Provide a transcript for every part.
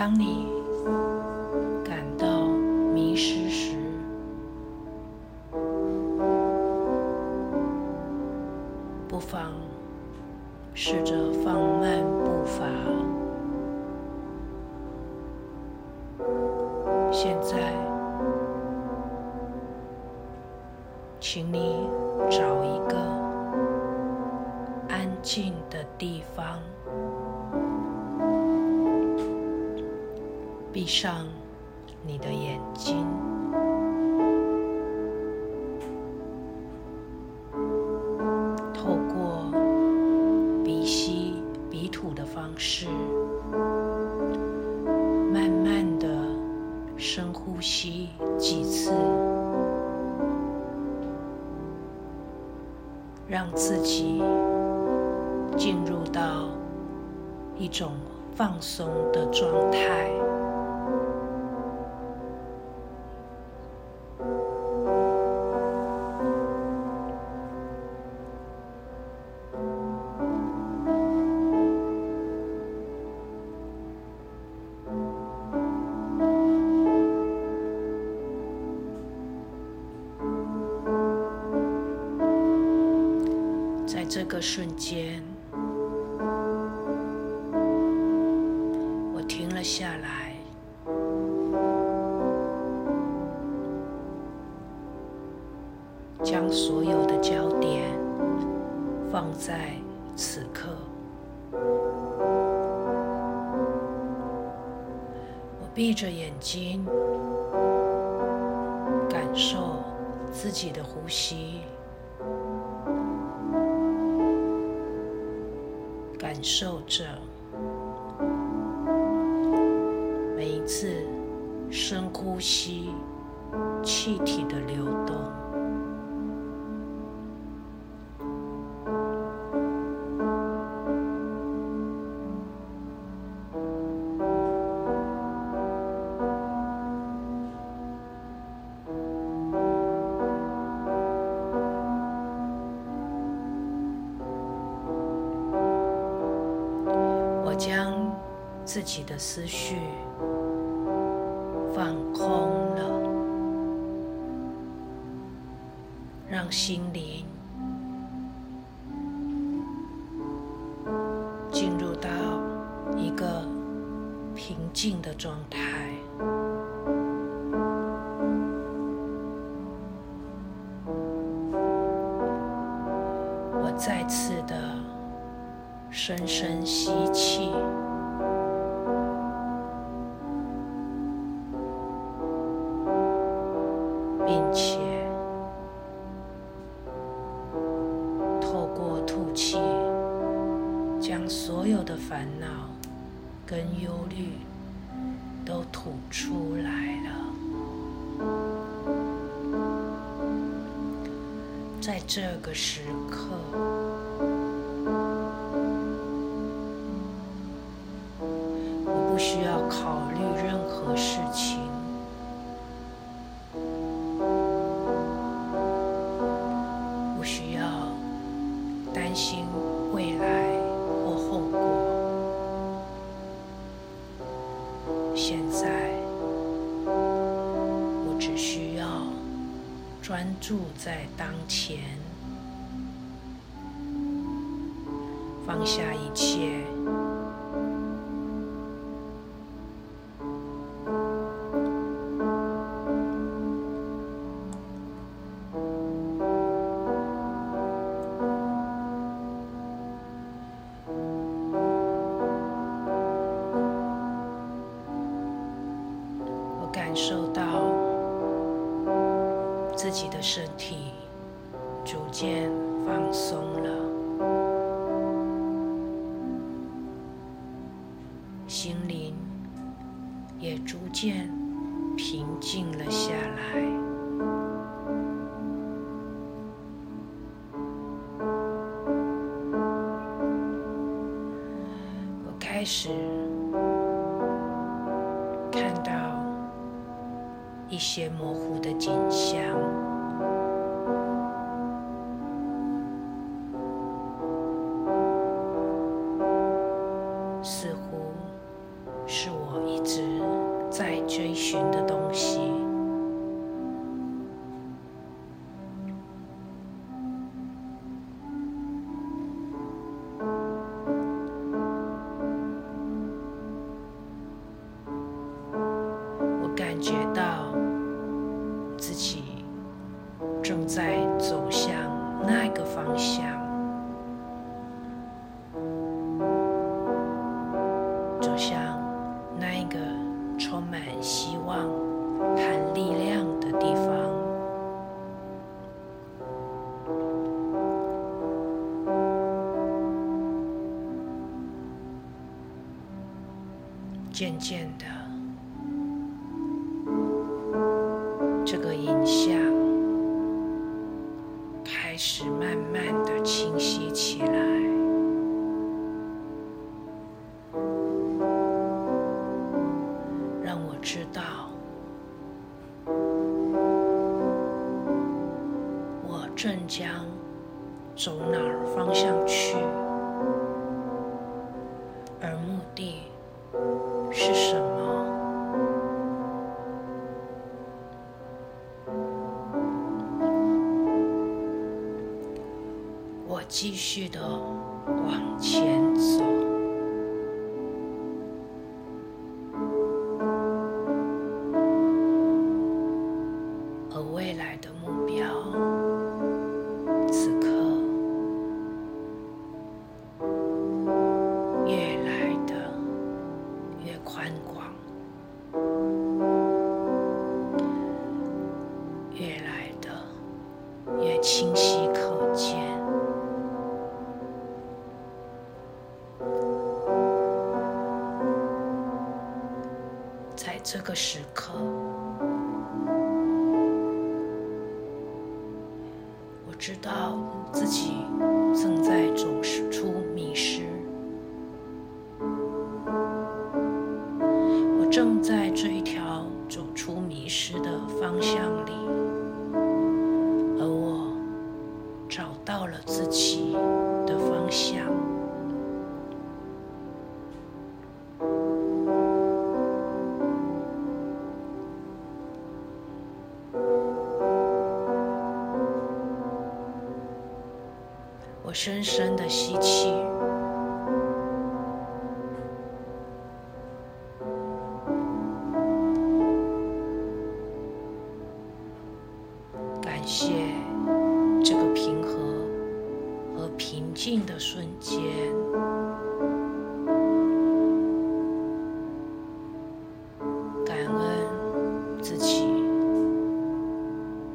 当你闭上你的眼睛。个瞬间，我停了下来，将所有的焦点放在此刻。我闭着眼睛，感受自己的呼吸。感受着每一次深呼吸气体的流动。自己的思绪放空了，让心灵进入到一个平静的状态。我再次的。深深吸气，在这个时刻。放下一切。心灵也逐渐平静了下来。我开始看到一些模糊追寻的东西。渐渐的，这个影像开始慢慢的清晰起来，让我知道我正将走哪儿方向去。继续的往前。个时刻，深深的吸气，感谢这个平和和平静的瞬间，感恩自己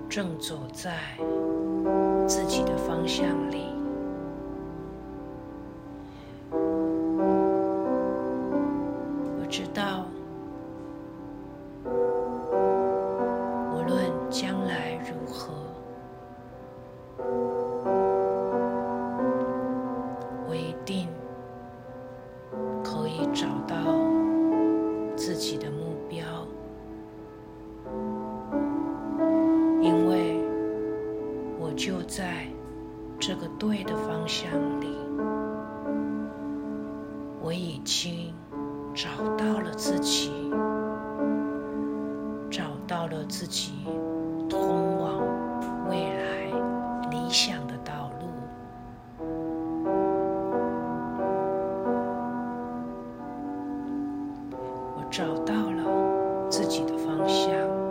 正走在自己的方向里。找到了自己的方向。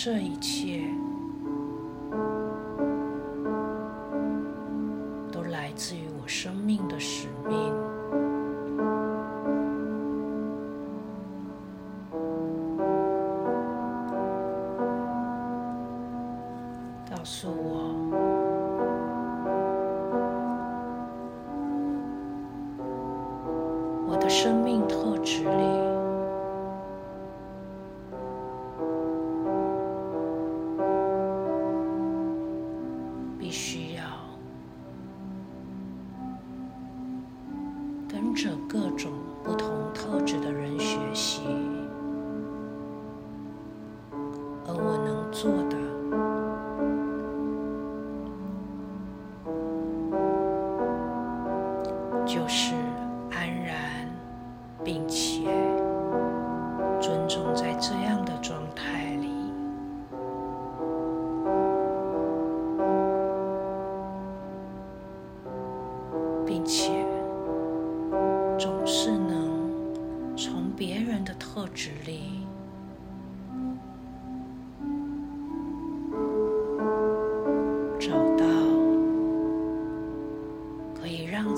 这一切都来自于我生命的使命，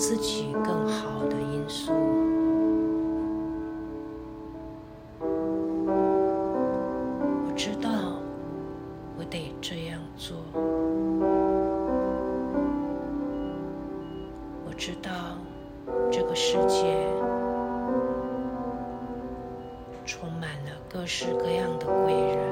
自己更好的因素，我知道我得这样做。我知道这个世界充满了各式各样的贵人，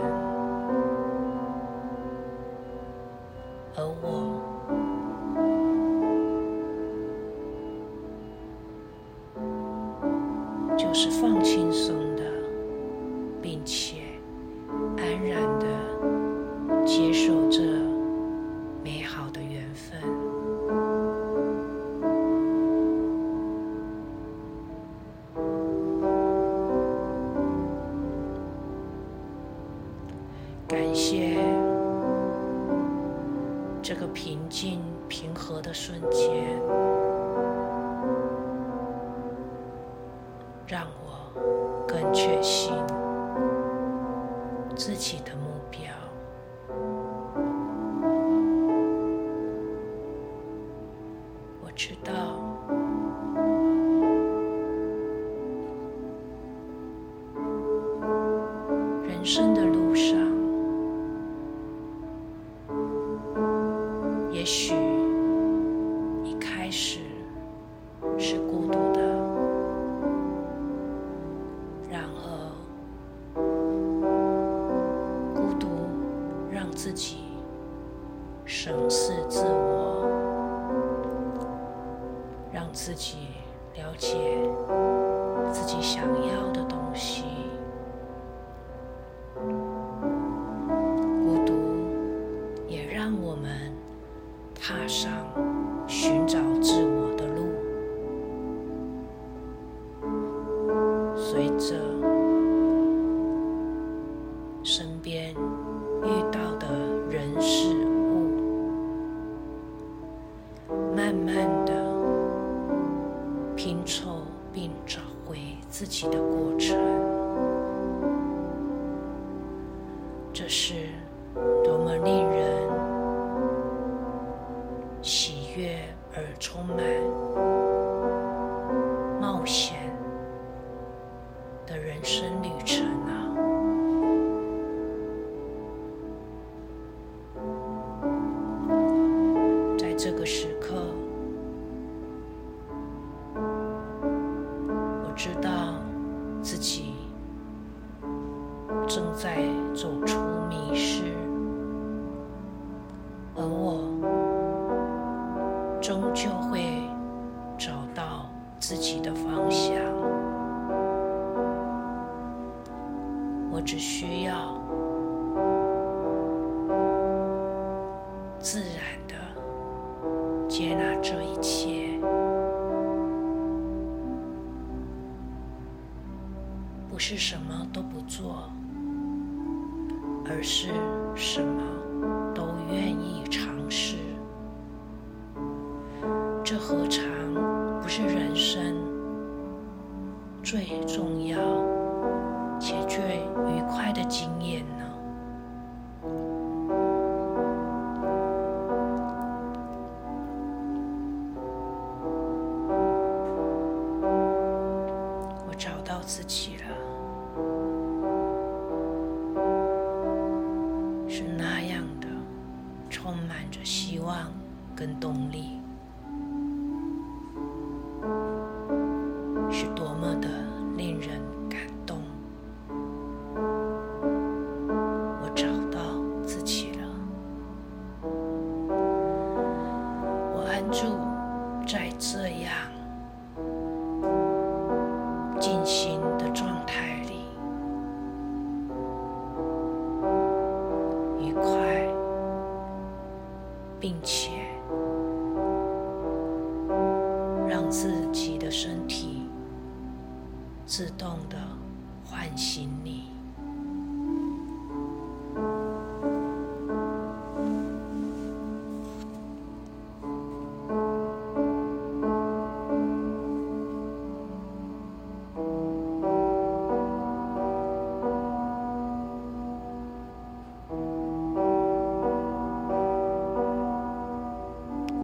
就是放轻松。让我更确信自己的目标。我知道，让自己审视自我，让自己了解自己想要的东西。自己的过程这是多么令人喜悦而充满冒险的人生旅程啊！在这个时不是什么都不做，而是什么都愿意尝试。这何尝不是人生最重要且最愉快的经验跟动力，是多么的令人感动。我找到自己了，我安住在这样。静心的状态里，愉快，并且自己的身体自动的唤醒你。